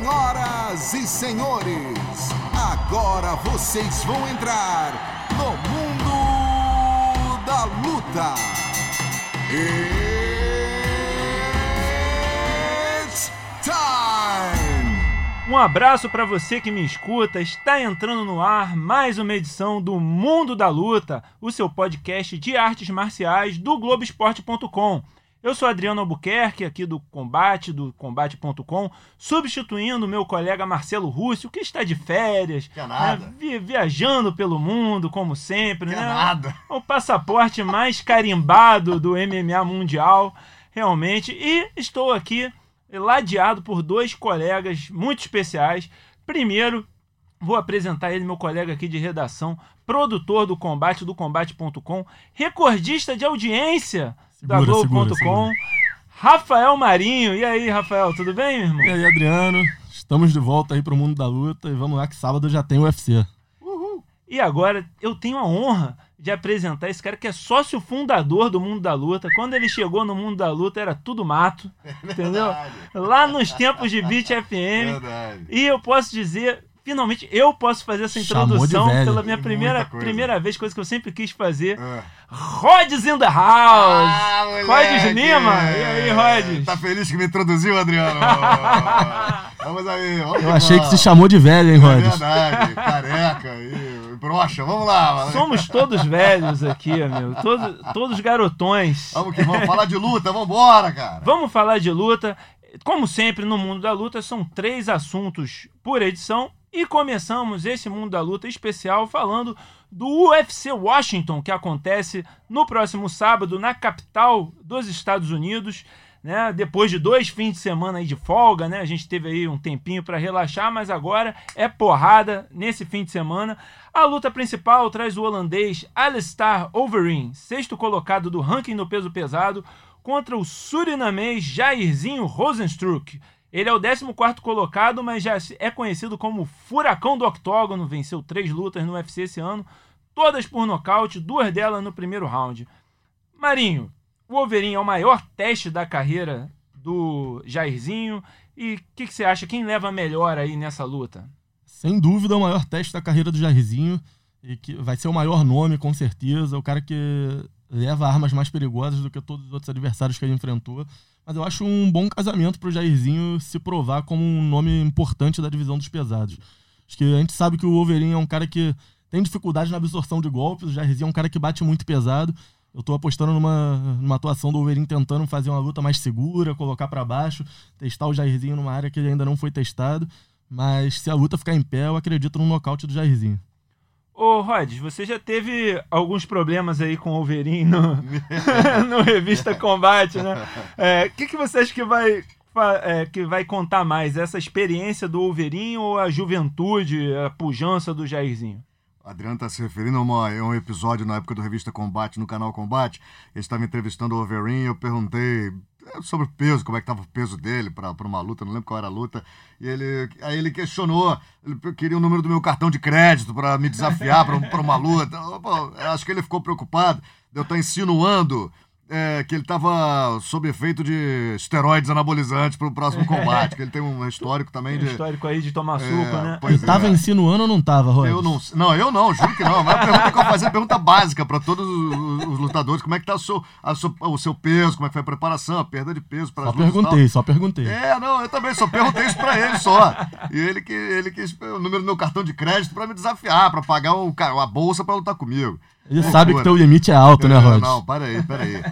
Senhoras e senhores, agora vocês vão entrar no mundo da luta. It's time! Um abraço para você que me escuta. Está entrando no ar mais uma edição do Mundo da Luta, o seu podcast de artes marciais do Globoesporte.com. Eu sou Adriano Albuquerque, aqui do Combate, do Combate.com, substituindo o meu colega Marcelo Rússio, que está de férias, Que é nada. né, vi- viajando pelo mundo, como sempre. Que é né? nada. O passaporte mais carimbado do MMA mundial, realmente. E estou aqui ladeado por dois colegas muito especiais. Primeiro, vou apresentar ele, meu colega aqui de redação, produtor do Combate, do Combate.com, recordista de audiência da Globo.com. Rafael Marinho. E aí, Rafael, tudo bem, meu irmão? E aí, Adriano, estamos de volta aí pro mundo da luta e vamos lá que sábado já tem UFC. E agora eu tenho a honra de apresentar esse cara que é sócio fundador do Mundo da Luta. Quando ele chegou no Mundo da Luta era tudo mato, entendeu? verdade. Lá nos tempos de Beat FM. Verdade. E eu posso dizer, finalmente eu posso fazer essa introdução pela minha primeira, primeira vez, coisa que eu sempre quis fazer. É. Rods in the house! Ah! Rods Lima! E aí, Rods? Tá feliz que me introduziu, Adriano? vamos aí, vamos Eu que achei que vamos. se chamou de velho, hein, É Rhodes? verdade, careca e brocha, vamos lá. mano. Somos todos velhos aqui, amigo. Todos, todos garotões. Vamos que vamos falar de luta, vambora, cara. Vamos falar de luta. Como sempre, no mundo da luta, são três assuntos por edição. E começamos esse mundo da luta especial falando do UFC Washington, que acontece no próximo sábado na capital dos Estados Unidos. Né? Depois de dois fins de semana de folga, né? A gente teve aí um tempinho para relaxar, mas agora é porrada nesse fim de semana. A luta principal traz o holandês Alistair Overeem, sexto colocado do ranking no peso pesado, contra o surinamês Jairzinho Rosenstruck. Ele é o 14º colocado, mas já é conhecido como Furacão do Octógono, venceu três lutas no UFC esse ano, todas por nocaute, duas delas no primeiro round. Marinho, o Wolverine é o maior teste da carreira do Jairzinho, e o que, que você acha? Quem leva melhor aí nessa luta? Sem dúvida, o maior teste da carreira do Jairzinho e que vai ser o maior nome, com certeza. O cara que leva armas mais perigosas do que todos os outros adversários que ele enfrentou. Mas eu acho um bom casamento pro Jairzinho se provar como um nome importante da divisão dos pesados. Acho que a gente sabe que o Wolverine é um cara que tem dificuldade na absorção de golpes, o Jairzinho é um cara que bate muito pesado. Eu tô apostando numa, numa atuação do Wolverine tentando fazer uma luta mais segura, colocar pra baixo, testar o Jairzinho numa área que ele ainda não foi testado. Mas se a luta ficar em pé, eu acredito no nocaute do Jairzinho. Ô, Rods, você já teve alguns problemas aí com o Wolverine no, no Revista Combate, né? O que, que você acha que vai, é, que vai contar mais? Essa experiência do Wolverine ou a juventude, a pujança do Jairzinho? Adriano tá se referindo a, uma- a um episódio na época do Revista Combate, no canal Combate. Ele estava entrevistando o Wolverine e eu perguntei é, sobre o peso, como é que tava o peso dele para uma luta, não lembro qual era a luta. E ele, aí ele questionou, ele queria o número do meu cartão de crédito para me desafiar para uma luta. Acho que ele ficou preocupado de eu estar insinuando é, que ele estava sob efeito de esteroides anabolizantes para o próximo combate, que ele tem um histórico também Tem um de... histórico aí de tomar É, suco, né? Ele tava é. insinuando ou não tava, Rhodes? Eu não, não, eu não, juro que não. Mas a pergunta que eu vou fazer é pergunta básica para todos os, os lutadores: como é que tá o seu, a sua- o seu peso, como é que foi a preparação, a perda de peso para Só perguntei, só perguntei. É, não, eu também só perguntei isso pra ele só. E ele que ele quis o número do meu cartão de crédito pra me desafiar, pra pagar ca- uma bolsa pra lutar comigo. Ele Loucura. sabe que teu limite é alto, né, É, Rhodes? Não, para aí, para aí.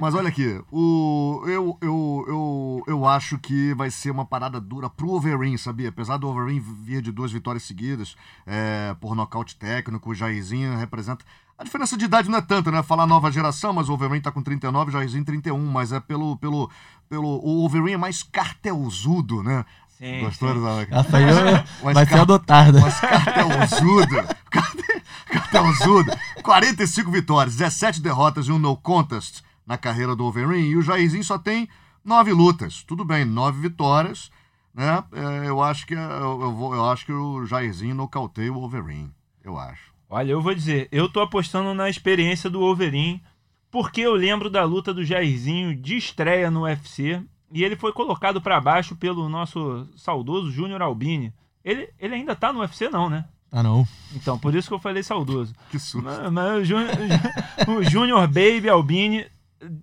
Mas olha aqui, o, eu, eu, eu, eu acho que vai ser uma parada dura pro Wolverine, sabia? Apesar do Wolverine vir de duas vitórias seguidas é, por nocaute técnico, o Jairzinho representa. A diferença de idade não é tanta, né? Falar nova geração, mas o Wolverine tá com 39, o Jairzinho 31, mas é pelo. pelo, pelo o Wolverine é mais cartelzudo, né? Sim, Gostou sim. da. Essa aí é- Mas vai ser car- adotada. Mas cartelzudo. Carte- Cartelzudo. 45 vitórias, 17 derrotas e um no contest na carreira do Wolverine. E o Jairzinho só tem 9 lutas. Tudo bem, 9 vitórias. Né? É, eu, acho que, eu, eu vou, eu acho que o Jairzinho nocauteia o Wolverine. Eu acho. Olha, eu vou dizer, eu tô apostando na experiência do Wolverine, porque eu lembro da luta do Jairzinho de estreia no UFC. e ele foi colocado para baixo pelo nosso saudoso Júnior Albini. Ele, ele ainda tá no UFC, não, né? Ah, não. Então, por isso que eu falei saudoso. Que susto. Mas, mas o Júnior- o Júnior Baby Albini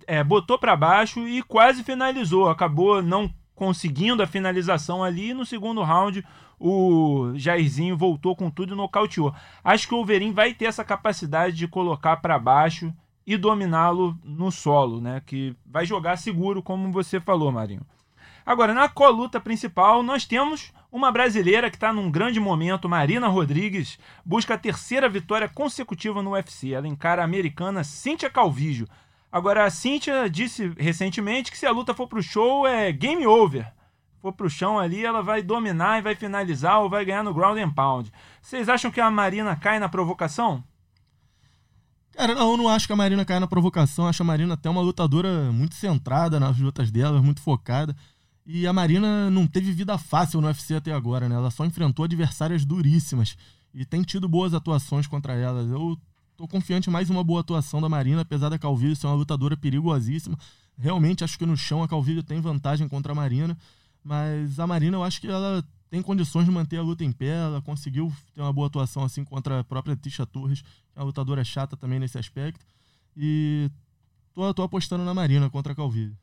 é, botou para baixo e quase finalizou. Acabou não conseguindo a finalização ali. E no segundo round, o Jairzinho voltou com tudo e nocauteou. Acho que o Overeem vai ter essa capacidade de colocar para baixo e dominá-lo no solo, né? Que vai jogar seguro, como você falou, Marinho. Agora, na coluta principal, nós temos uma brasileira que está num grande momento, Marina Rodrigues, busca a terceira vitória consecutiva no UFC. Ela encara a americana Cíntia Calvígio. Agora, a Cíntia disse recentemente que se a luta for pro show, é game over. For pro chão ali, ela vai dominar e vai finalizar ou vai ganhar no ground and pound. Vocês acham que a Marina cai na provocação? Cara, não, eu não acho que a Marina caia na provocação. Acho a Marina até uma lutadora muito centrada nas lutas dela, muito focada. E a Marina não teve vida fácil no UFC até agora, né? Ela só enfrentou adversárias duríssimas e tem tido boas atuações contra elas. Eu tô confiante mais uma boa atuação da Marina, apesar da Calvillo ser uma lutadora perigosíssima. Realmente acho que no chão a Calvillo tem vantagem contra a Marina, mas a Marina eu acho que ela tem condições de manter a luta em pé, ela conseguiu ter uma boa atuação assim contra a própria Tisha Torres, que é uma lutadora chata também nesse aspecto. E tô, tô apostando na Marina contra a Calvillo.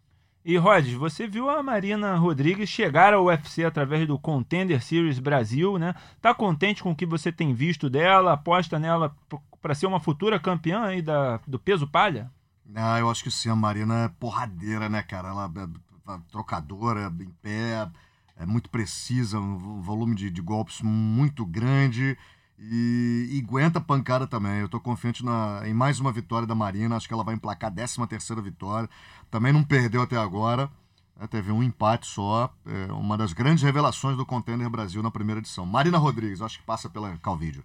E Rods, você viu a Marina Rodrigues chegar ao UFC através do Contender Series Brasil, né? Tá contente com o que você tem visto dela? Aposta nela para ser uma futura campeã aí da, do peso palha? Ah, eu acho que sim, a Marina é porradeira, né, cara? Ela é trocadora, em pé, é muito precisa, um volume de, de golpes muito grande e, e aguenta pancada também. Eu tô confiante na, em mais uma vitória da Marina, acho que ela vai emplacar a 13 terceira vitória. Também não perdeu até agora, né, teve um empate só, é uma das grandes revelações do Contender Brasil na primeira edição. Marina Rodrigues, acho que passa pela Calvídeo.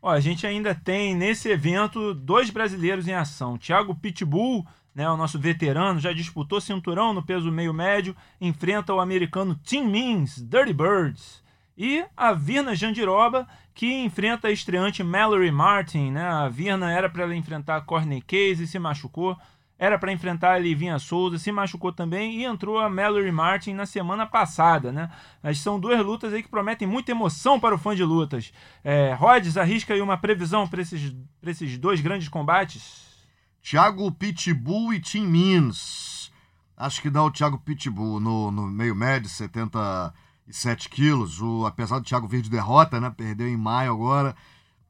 Ó, a gente ainda tem nesse evento dois brasileiros em ação. Thiago Pitbull, né, o nosso veterano, já disputou cinturão no peso meio médio, enfrenta o americano Tim Means, Dirty Birds. E a Virna Jandiroba, que enfrenta a estreante Mallory Martin. Né? A Virna era para ela enfrentar a Case e se machucou. Era para enfrentar a Livinha Souza, se machucou também e entrou a Mallory Martin na semana passada, né? Mas são duas lutas aí que prometem muita emoção para o fã de lutas. É, Rhodes, arrisca aí uma previsão para esses, esses dois grandes combates? Thiago Pitbull e Tim Means. Acho que dá o Thiago Pitbull no, no meio médio, 77 quilos. O, apesar do Thiago vir de derrota, né? Perdeu em maio agora.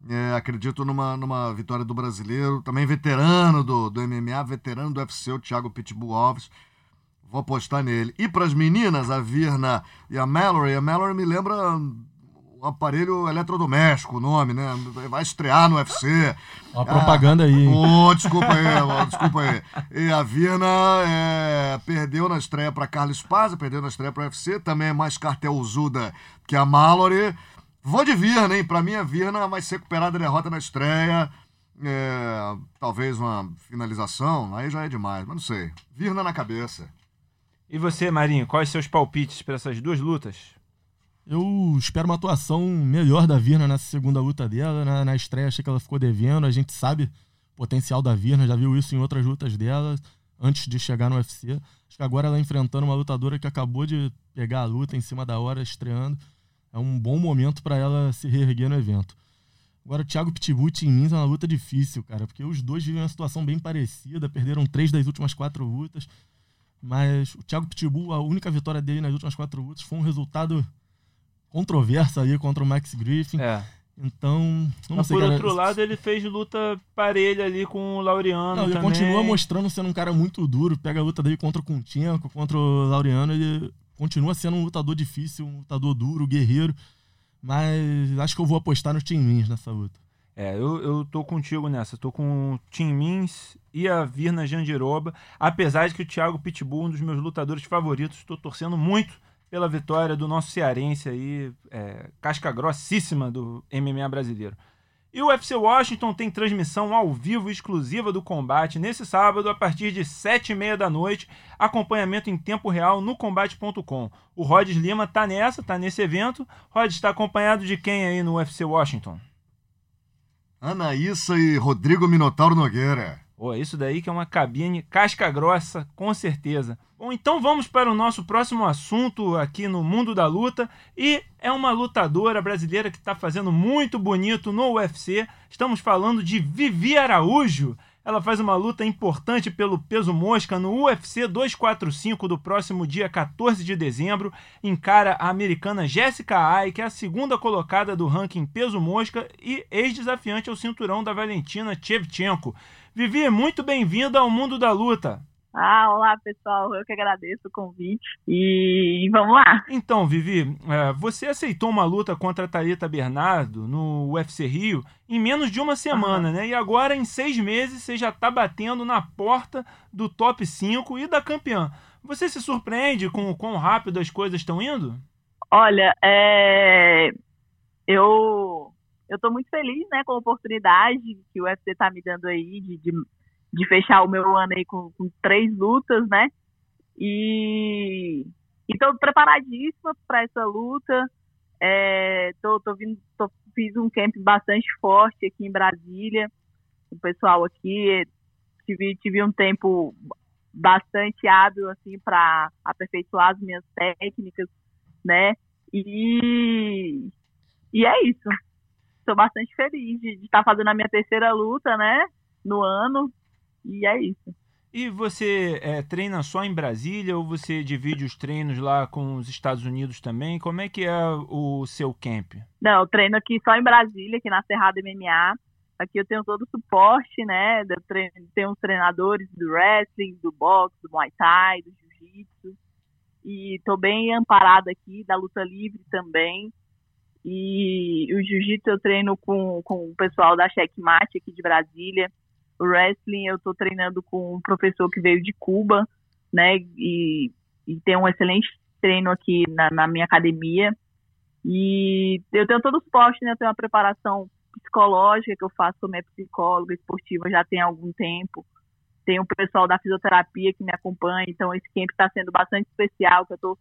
É, acredito numa, numa vitória do brasileiro, também veterano do, do MMA, veterano do UFC, o Thiago Pitbull Alves. Vou apostar nele. E para as meninas, a Virna e a Mallory, a Mallory me lembra um aparelho eletrodoméstico, o nome, né? Vai estrear no UFC. Uma propaganda aí. hein? Ô, desculpa aí, ó, desculpa aí. E a Virna é, perdeu na estreia para Carlos Paz, perdeu na estreia para UFC, também é mais cartelzuda que a Mallory. Vou de Virna, hein? Pra mim, a Virna vai se recuperar da derrota na estreia. É, talvez uma finalização, aí já é demais, mas não sei. Virna na cabeça. E você, Marinho, quais seus palpites para essas duas lutas? Eu espero uma atuação melhor da Virna nessa segunda luta dela. Na, na estreia achei que ela ficou devendo. A gente sabe o potencial da Virna, já viu isso em outras lutas dela, antes de chegar no UFC. Acho que agora ela enfrentando uma lutadora que acabou de pegar a luta em cima da hora, estreando. É um bom momento para ela se reerguer no evento. Agora, o Thiago Pitbull e Tim Means é uma luta difícil, cara, porque os dois vivem uma situação bem parecida, perderam três das últimas quatro lutas. Mas o Thiago Pitbull, a única vitória dele nas últimas quatro lutas foi um resultado controverso aí contra o Max Griffin. É. Então, não Mas sei, por cara. outro lado, ele fez luta parelha ali com o Laureano Não, ele também. continua mostrando sendo um cara muito duro. Pega a luta dele contra o Kunchenko, contra o Laureano. Ele continua sendo um lutador difícil, um lutador duro, guerreiro. Mas acho que eu vou apostar no Tim Means nessa luta. É, eu, eu tô contigo nessa. Tô com o Tim Means e a Virna Jandiroba. Apesar de que o Thiago Pitbull, um dos meus lutadores favoritos, estou torcendo muito pela vitória do nosso cearense aí, é, casca grossíssima do MMA brasileiro. E o UFC Washington tem transmissão ao vivo exclusiva do combate nesse sábado a partir de sete e meia da noite, acompanhamento em tempo real no combate.com. O Rods Lima tá nessa, tá nesse evento. Rods está acompanhado de quem aí no UFC Washington? Anaíssa e Rodrigo Minotauro Nogueira. Pô, isso daí que é uma cabine casca grossa, com certeza. Bom, então vamos para o nosso próximo assunto aqui no Mundo da Luta. E é uma lutadora brasileira que está fazendo muito bonito no UFC. Estamos falando de Vivi Araújo. Ela faz uma luta importante pelo peso mosca no UFC 245 do próximo dia 14 de dezembro. Encara a americana Jessica Ai, que é a segunda colocada do ranking peso mosca e ex-desafiante ao cinturão da Valentina Shevchenko. Vivi, muito bem-vinda ao Mundo da Luta. Ah, olá pessoal, eu que agradeço o convite e vamos lá. Então, Vivi, é, você aceitou uma luta contra a Thalita Bernardo no UFC Rio em menos de uma semana, uhum. né? E agora, em seis meses, você já está batendo na porta do top 5 e da campeã. Você se surpreende com o quão rápido as coisas estão indo? Olha, é... eu eu estou muito feliz, né, com a oportunidade que o UFC está me dando aí de, de de fechar o meu ano aí com, com três lutas, né? E estou preparadíssima para essa luta. É, tô, tô vindo, tô, fiz um camp bastante forte aqui em Brasília. O pessoal aqui tive, tive um tempo bastante hábil assim para aperfeiçoar as minhas técnicas, né? E e é isso. Estou bastante feliz de estar tá fazendo a minha terceira luta, né? No ano. E é isso. E você é, treina só em Brasília ou você divide os treinos lá com os Estados Unidos também? Como é que é o seu camp? Não, eu treino aqui só em Brasília, aqui na Cerrado MMA. Aqui eu tenho todo o suporte, né? Treino, tenho os treinadores do wrestling, do boxe, do muay thai, do jiu-jitsu. E estou bem amparada aqui, da luta livre também. E o jiu-jitsu eu treino com, com o pessoal da Checkmate aqui de Brasília o wrestling eu estou treinando com um professor que veio de Cuba, né? E, e tem um excelente treino aqui na, na, minha academia. E eu tenho todo o suporte, né? Eu tenho uma preparação psicológica que eu faço como é psicóloga esportiva já tem algum tempo. Tem o pessoal da fisioterapia que me acompanha, então esse camp está sendo bastante especial, que eu estou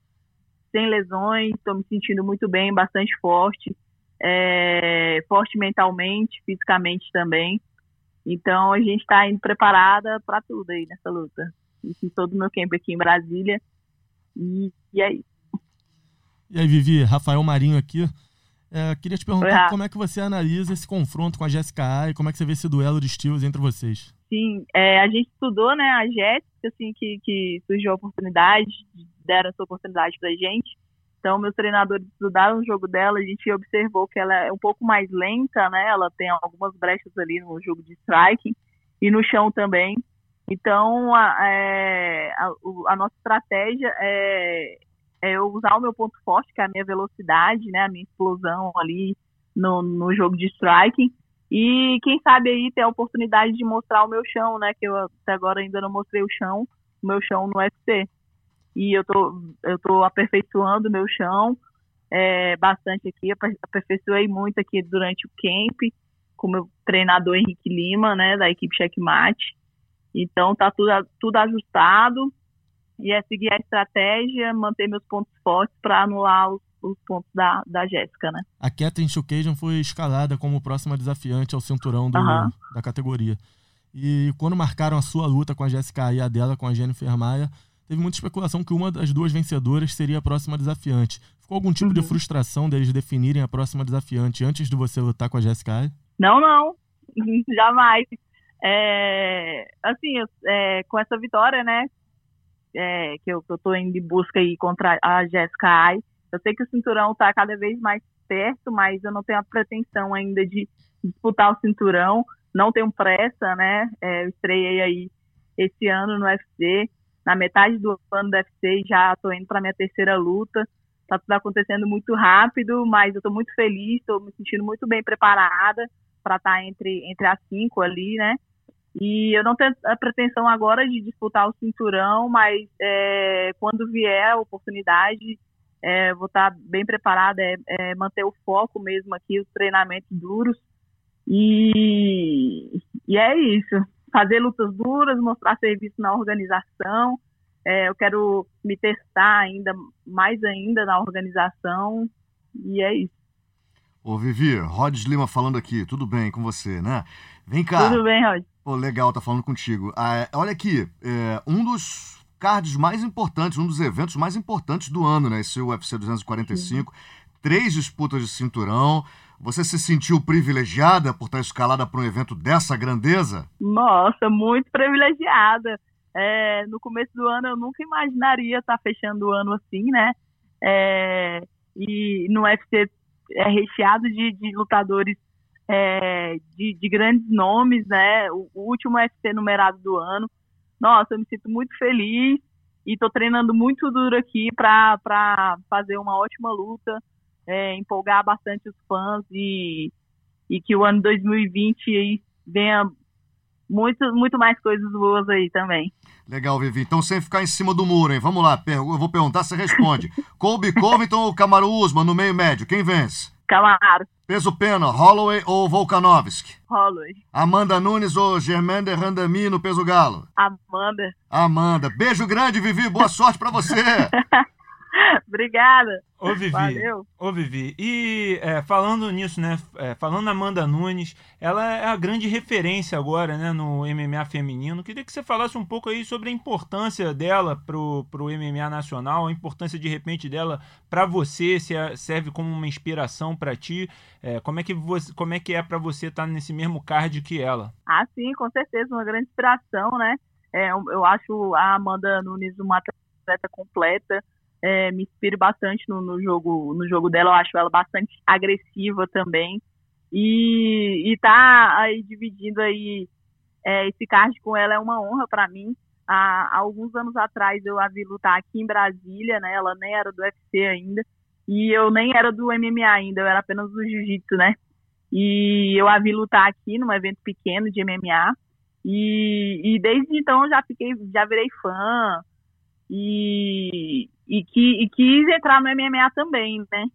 sem lesões, estou me sentindo muito bem, bastante forte, é, forte mentalmente, fisicamente também. Então a gente está indo preparada para tudo aí nessa luta. E fiz todo o meu camp aqui em Brasília. E, e é isso. E aí, Vivi, Rafael Marinho aqui. É, queria te perguntar Oi, como é que você analisa esse confronto com a Jéssica A e como é que você vê esse duelo de estilos entre vocês? Sim, é, a gente estudou, né, a Jéssica, assim, que, que surgiu a oportunidade, deram essa oportunidade pra gente. Então, meus treinadores estudaram o jogo dela, a gente observou que ela é um pouco mais lenta, né? Ela tem algumas brechas ali no jogo de striking e no chão também. Então, a, é, a, a nossa estratégia é, é eu usar o meu ponto forte, que é a minha velocidade, né? A minha explosão ali no, no jogo de striking. E quem sabe aí ter a oportunidade de mostrar o meu chão, né? Que eu até agora ainda não mostrei o chão, o meu chão no UFC e eu tô, eu tô aperfeiçoando o meu chão é, bastante aqui, aperfeiçoei muito aqui durante o camp com o meu treinador Henrique Lima, né, da equipe Checkmate. Então tá tudo, tudo ajustado e é seguir a estratégia, manter meus pontos fortes para anular os, os, pontos da, da Jéssica, né? A Catherine Shukajan foi escalada como próxima desafiante ao cinturão do, da categoria. E quando marcaram a sua luta com a Jéssica e a dela com a Jennifer Maia, teve muita especulação que uma das duas vencedoras seria a próxima desafiante. Ficou algum tipo uhum. de frustração deles definirem a próxima desafiante antes de você lutar com a Jessica? Não, não. Jamais. É, assim, é, com essa vitória, né, é, que, eu, que eu tô indo em busca aí contra a Jessica Ai, eu sei que o cinturão tá cada vez mais perto, mas eu não tenho a pretensão ainda de disputar o cinturão, não tenho pressa, né, é, eu estreiei aí esse ano no UFC, na metade do ano do UFC já estou indo para minha terceira luta. Tá tudo acontecendo muito rápido, mas eu estou muito feliz, estou me sentindo muito bem preparada para estar tá entre, entre as cinco ali, né? E eu não tenho a pretensão agora de disputar o cinturão, mas é, quando vier a oportunidade, é, vou estar tá bem preparada, é, é, manter o foco mesmo aqui, os treinamentos duros. E, e é isso fazer lutas duras, mostrar serviço na organização. É, eu quero me testar ainda mais ainda na organização e é isso. Ô Vivi, Rods Lima falando aqui, tudo bem com você, né? Vem cá. Tudo bem, Rod. Pô, legal, tá falando contigo. Ah, olha aqui, é, um dos cards mais importantes, um dos eventos mais importantes do ano, né? Esse UFC 245. Três disputas de cinturão. Você se sentiu privilegiada por estar escalada para um evento dessa grandeza? Nossa, muito privilegiada. É, no começo do ano eu nunca imaginaria estar fechando o ano assim, né? É, e no UFC é recheado de, de lutadores é, de, de, grandes nomes, né? O, o, último UFC numerado do ano. Nossa, eu me sinto muito feliz e estou treinando muito duro aqui para fazer uma ótima luta, é, empolgar bastante os fãs e, e que o ano 2020 venha muito, muito mais coisas boas aí também. Legal, Vivi. Então, sem ficar em cima do muro, hein? Vamos lá, eu vou perguntar, você responde. Colby Covington ou Camaro Usman no meio médio? Quem vence? Camaro. Peso pena, Holloway ou Volkanovski? Holloway. Amanda Nunes ou Germander Randami no peso galo? Amanda. Amanda. Beijo grande, Vivi. Boa sorte para você. Obrigada. Ô, Vivi. Valeu. Ô, Vivi. E é, falando nisso, né? É, falando na Amanda Nunes, ela é a grande referência agora, né? No MMA feminino. Queria que você falasse um pouco aí sobre a importância dela pro, pro MMA nacional, a importância de repente dela para você, se serve como uma inspiração para ti. É, como é que você, como é que é para você estar tá nesse mesmo card que ela? Ah, sim, com certeza, uma grande inspiração, né? É, eu acho a Amanda Nunes uma atleta completa é, me inspiro bastante no, no, jogo no jogo dela, eu acho ela bastante agressiva também. E, e tá aí dividindo aí é, esse card com ela é uma honra para mim. Há, há, alguns anos atrás eu a vi lutar aqui em Brasília, né? Ela nem era do UFC ainda. E eu nem era do MMA ainda, eu era apenas do jiu-jitsu, né? E eu a vi lutar aqui num evento pequeno de MMA. E, e desde então eu já fiquei, já virei fã. E, e, que, e quis entrar no MMA também, né?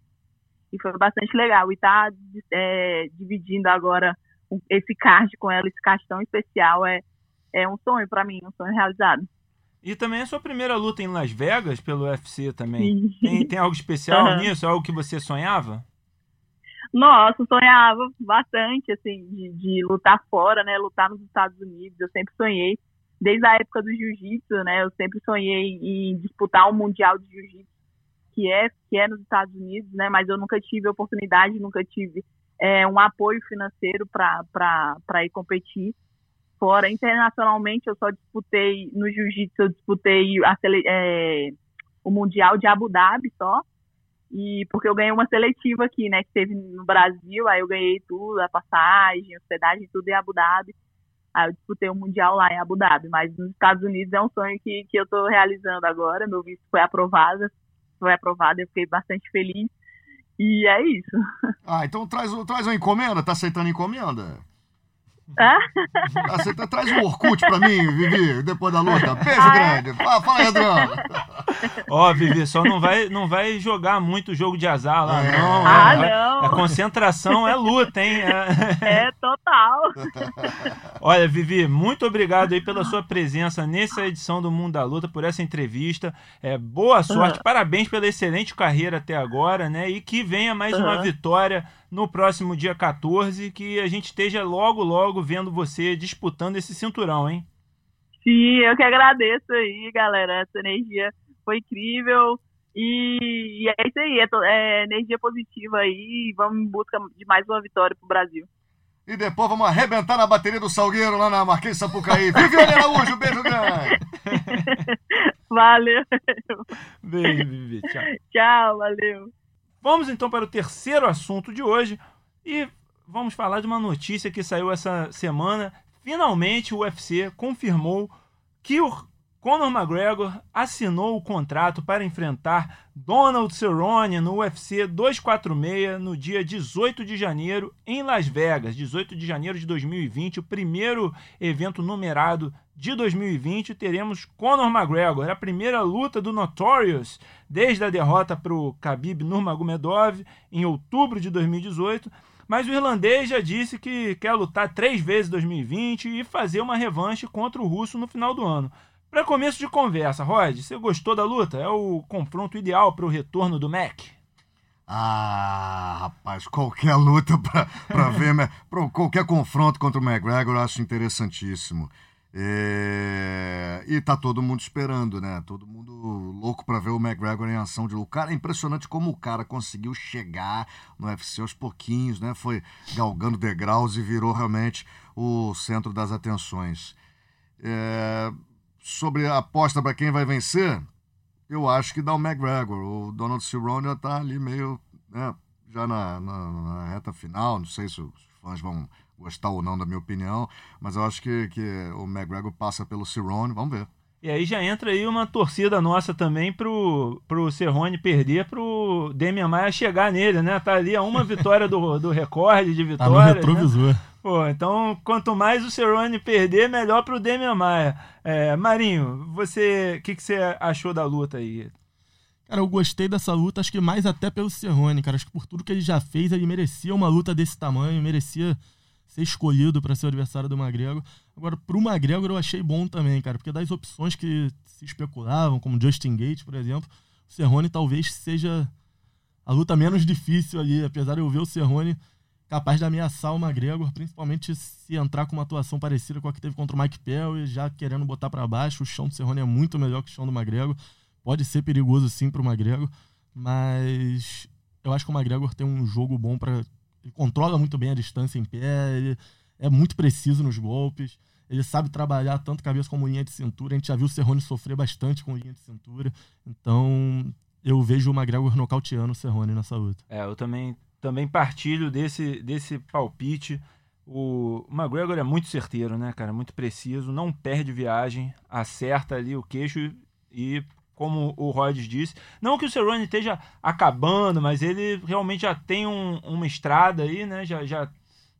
E foi bastante legal. E tá é, dividindo agora esse card com ela, esse card tão especial, é, é um sonho para mim, um sonho realizado. E também a sua primeira luta em Las Vegas pelo UFC também. Tem, tem algo especial uhum. nisso? Algo que você sonhava? Nossa, sonhava bastante, assim, de, de lutar fora, né? Lutar nos Estados Unidos. Eu sempre sonhei desde a época do jiu-jitsu, né? Eu sempre sonhei em disputar um mundial de jiu-jitsu que é que é nos Estados Unidos, né? Mas eu nunca tive oportunidade, nunca tive é, um apoio financeiro para ir competir. Fora internacionalmente, eu só disputei no jiu-jitsu, eu disputei a, é, o mundial de Abu Dhabi só. E porque eu ganhei uma seletiva aqui, né? Que teve no Brasil, aí eu ganhei tudo, a passagem, hospedagem, tudo em Abu Dhabi. Aí eu disputei o um Mundial lá em Abu Dhabi, mas nos Estados Unidos é um sonho que, que eu estou realizando agora. Meu visto foi aprovado, foi aprovado, eu fiquei bastante feliz. E é isso. Ah, então traz, traz uma encomenda, tá aceitando encomenda? Ah? Você tá, traz um Orkut pra mim, Vivi, depois da luta. Beijo ah, é? grande. Fala, fala aí, Adriano. Ó, oh, Vivi, só não vai, não vai jogar muito jogo de azar lá, é. não. Ah, é, não. A concentração é luta, hein? É, é total. Olha, Vivi, muito obrigado aí pela sua presença nessa edição do Mundo da Luta, por essa entrevista. É, boa sorte, uhum. parabéns pela excelente carreira até agora, né? E que venha mais uhum. uma vitória no próximo dia 14, que a gente esteja logo, logo vendo você disputando esse cinturão, hein? Sim, eu que agradeço aí, galera. Essa energia foi incrível. E, e é isso aí, é, é, energia positiva aí. Vamos em busca de mais uma vitória pro Brasil. E depois vamos arrebentar na bateria do Salgueiro lá na Marquês Sapucaí. Viviane Araújo, beijo grande! valeu! Beijo, Vivi. Tchau. Tchau, valeu. Vamos então para o terceiro assunto de hoje e vamos falar de uma notícia que saiu essa semana. Finalmente o UFC confirmou que o Conor McGregor assinou o contrato para enfrentar Donald Cerrone no UFC 246 no dia 18 de janeiro em Las Vegas, 18 de janeiro de 2020, o primeiro evento numerado de 2020. Teremos Conor McGregor, a primeira luta do Notorious desde a derrota para o Khabib Nurmagomedov em outubro de 2018. Mas o irlandês já disse que quer lutar três vezes em 2020 e fazer uma revanche contra o russo no final do ano. Para começo de conversa, Rod, você gostou da luta? É o confronto ideal para o retorno do Mac? Ah, rapaz, qualquer luta para ver, pra qualquer confronto contra o McGregor eu acho interessantíssimo. É, E tá todo mundo esperando, né? Todo mundo louco pra ver o McGregor em ação de luta. Cara, é impressionante como o cara conseguiu chegar no UFC aos pouquinhos, né? Foi galgando degraus e virou realmente o centro das atenções. É, Sobre a aposta pra quem vai vencer, eu acho que dá o McGregor. O Donald Cerrone já tá ali meio, né, já na, na- na reta final. Não sei se os fãs vão gostar ou não da minha opinião, mas eu acho que, que o McGregor passa pelo Cerrone. Vamos ver. E aí já entra aí uma torcida nossa também pro, pro Cerrone perder, pro Demian Maia chegar nele, né? Tá ali a uma vitória do, do recorde de Tá no vitórias. né? Pô, então quanto mais o Cerrone perder, melhor pro Demian Maia. É, Marinho, você, o que, que você achou da luta aí? Cara, eu gostei dessa luta, acho que mais até pelo Cerrone, cara. Acho que por tudo que ele já fez, ele merecia uma luta desse tamanho, merecia ser escolhido para ser o adversário do McGregor. Agora, pro McGregor eu achei bom também, cara, porque das opções que se especulavam, como Justin Gates, por exemplo, o Cerrone talvez seja a luta menos difícil ali, apesar de eu ver o Cerrone capaz de ameaçar o McGregor, principalmente se entrar com uma atuação parecida com a que teve contra o Mike Pell e já querendo botar para baixo. O chão do Cerrone é muito melhor que o chão do McGregor. Pode ser perigoso sim pro McGregor, mas eu acho que o McGregor tem um jogo bom para ele controla muito bem a distância em pé, ele é muito preciso nos golpes, ele sabe trabalhar tanto cabeça como linha de cintura. A gente já viu o Cerrone sofrer bastante com linha de cintura. Então, eu vejo o McGregor nocauteando o Cerrone nessa luta. É, eu também, também partilho desse, desse palpite. O McGregor é muito certeiro, né, cara? Muito preciso, não perde viagem, acerta ali o queixo e, como o Rhodes disse, não que o Cerrone esteja acabando, mas ele realmente já tem um- uma estrada aí, né? Já, já,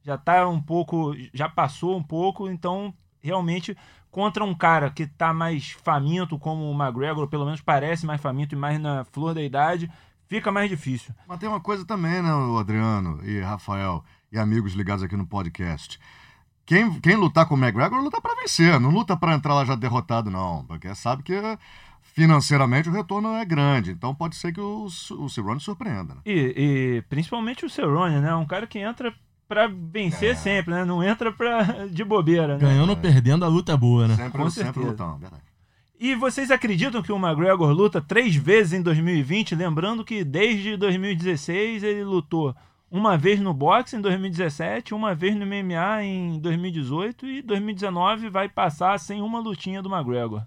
já tá um pouco, já passou um pouco, então realmente contra um cara que tá mais faminto como o McGregor, pelo menos parece mais faminto e mais na flor da idade, fica mais difícil. Mas tem uma coisa também, né, o Adriano e Rafael e amigos ligados aqui no podcast. Quem, quem lutar com o McGregor luta pra vencer, não luta pra entrar lá já derrotado, não. Porque sabe que financeiramente o retorno é grande. Então pode ser que o, o Cerrone surpreenda. Né? E, e principalmente o Cerrone, né? Um cara que entra pra vencer sempre, né? Não entra pra, de bobeira, né? Ganhando ou perdendo, a luta é boa, né? Sempre, Com sempre certeza. lutando, verdade. E vocês acreditam que o McGregor luta três vezes em 2020? Lembrando que desde 2016 ele lutou uma vez no boxe em 2017, uma vez no MMA em 2018 e 2019 vai passar sem uma lutinha do McGregor.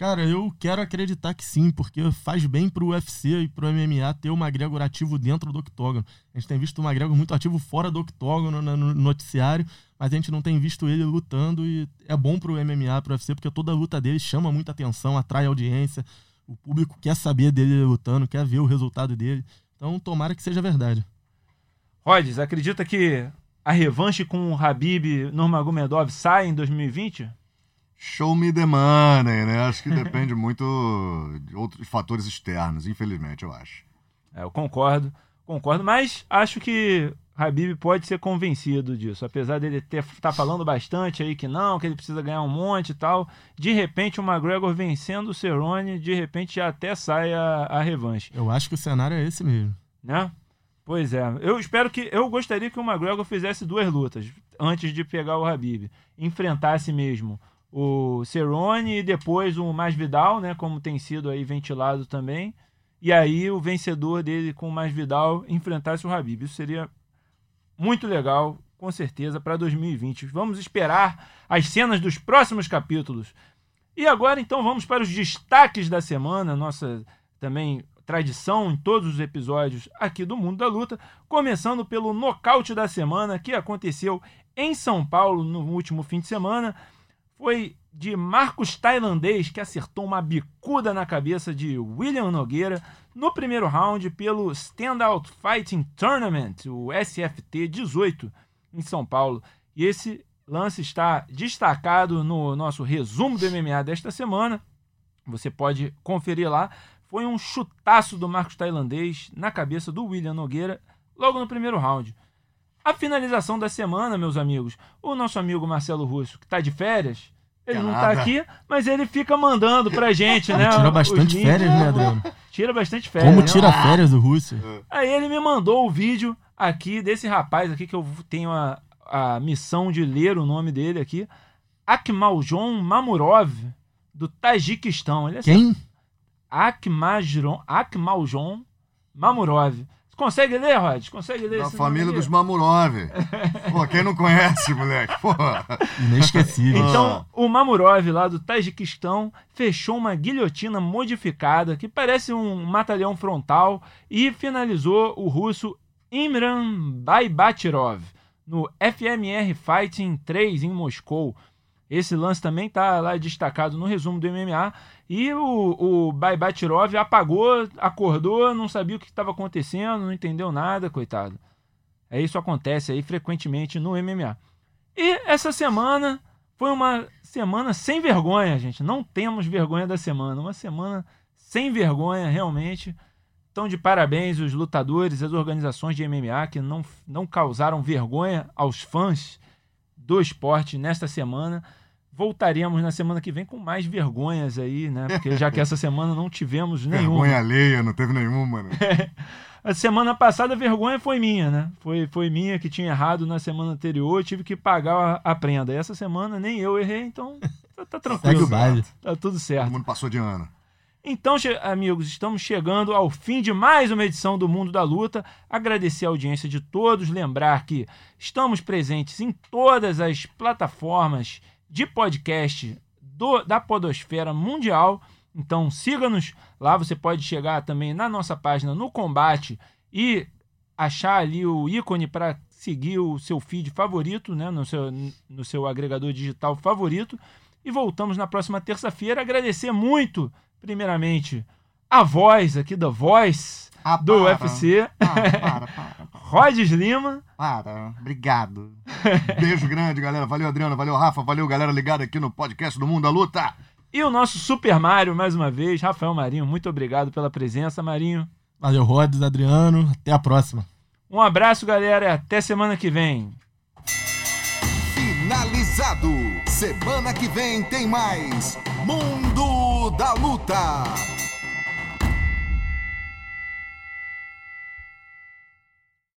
Cara, eu quero acreditar que sim, porque faz bem pro UFC e pro MMA ter o McGregor ativo dentro do octógono. A gente tem visto o McGregor muito ativo fora do octógono, no no noticiário, mas a gente não tem visto ele lutando e é bom pro MMA, pro UFC, porque toda a luta dele chama muita atenção, atrai audiência, o público quer saber dele lutando, quer ver o resultado dele. Então, tomara que seja verdade. Rodes, acredita que a revanche com o Habib Nurmagomedov sai em 2020? Show me the money, né? Acho que depende muito de outros fatores externos, infelizmente, eu acho. É, eu concordo, concordo, mas acho que Habib pode ser convencido disso, apesar dele estar tá falando bastante aí que não, que ele precisa ganhar um monte e tal. De repente o McGregor vencendo o Cerrone, de repente já até sai a, a revanche, Eu acho que o cenário é esse mesmo. né? Pois é, eu espero que eu gostaria que o McGregor fizesse duas lutas antes de pegar o Habib, enfrentasse mesmo o Cerrone e depois o Masvidal, né, como tem sido aí ventilado também. E aí o vencedor dele com o Masvidal enfrentasse o Habib. Isso seria muito legal, com certeza, para 2020. Vamos esperar as cenas dos próximos capítulos. E agora, então, vamos para os destaques da semana, nossa também tradição em todos os episódios aqui do Mundo da Luta, começando pelo nocaute da semana que aconteceu em São Paulo no último fim de semana. Foi de Marcos Tailandês, que acertou uma bicuda na cabeça de William Nogueira no primeiro round pelo Standout Fighting Tournament, o SFT 18, em São Paulo. E esse lance está destacado no nosso resumo do MMA desta semana. Você pode conferir lá. Foi um chutaço do Marcos Tailandês na cabeça do William Nogueira logo no primeiro round. A finalização da semana, meus amigos, o nosso amigo Marcelo Russo, que está de férias, ele não está aqui, mas ele fica mandando pra gente, né? Tira bastante férias, né, Adriano? Tira bastante férias. Como né? tira férias o Rússia? Aí ele me mandou o vídeo aqui desse rapaz aqui, que eu tenho a, a missão de ler o nome dele aqui. Akmaljon Mamurov, do Tajiquistão. Ele é Quem? Akmaljon Mamurov. Consegue ler, Rod? Consegue ler Da esse família nome dos? Mamurov. Pô, quem não conhece, moleque? Pô. Inesquecível. Então, o Mamurov, lá do Tajiquistão, fechou uma guilhotina modificada que parece um matalhão frontal e finalizou o russo Imran Baibatirov no FMR Fighting 3 em Moscou. Esse lance também está lá destacado no resumo do MMA. E o, o Baibatirov apagou, acordou, não sabia o que estava acontecendo, não entendeu nada, coitado. É isso acontece aí frequentemente no MMA. E essa semana foi uma semana sem vergonha, gente. Não temos vergonha da semana. Uma semana sem vergonha, realmente. Então, de parabéns os lutadores, as organizações de MMA que não, não causaram vergonha aos fãs do esporte nesta semana. Voltaremos na semana que vem com mais vergonhas aí, né? Porque já que essa semana não tivemos nenhuma. Vergonha alheia, não teve nenhuma, né? A semana passada a vergonha foi minha, né? Foi, foi minha que tinha errado na semana anterior, tive que pagar a, a prenda. E essa semana nem eu errei, então tá, tá Segue tranquilo. baile. Tá tudo Todo certo. mundo passou de ano. Então, amigos, estamos chegando ao fim de mais uma edição do Mundo da Luta. Agradecer a audiência de todos, lembrar que estamos presentes em todas as plataformas de podcast do- da Podosfera Mundial. Então, siga-nos lá. Você pode chegar também na nossa página no Combate e achar ali o ícone para seguir o seu feed favorito, né, no seu, no seu agregador digital favorito. E voltamos na próxima terça-feira. Agradecer muito, primeiramente, a voz aqui da voz Ah, do para. UFC, Ah, para, para, para. Rhodes Lima. Para, obrigado. Beijo grande, galera. Valeu, Adriano. Valeu, Rafa. Valeu, galera ligada aqui no podcast do Mundo da Luta. E o nosso Super Mario, mais uma vez, Rafael Marinho. Muito obrigado pela presença, Marinho. Valeu, Rhodes, Adriano. Até a próxima. Um abraço, galera, e até semana que vem. Finalizado. Semana que vem tem mais Mundo da Luta.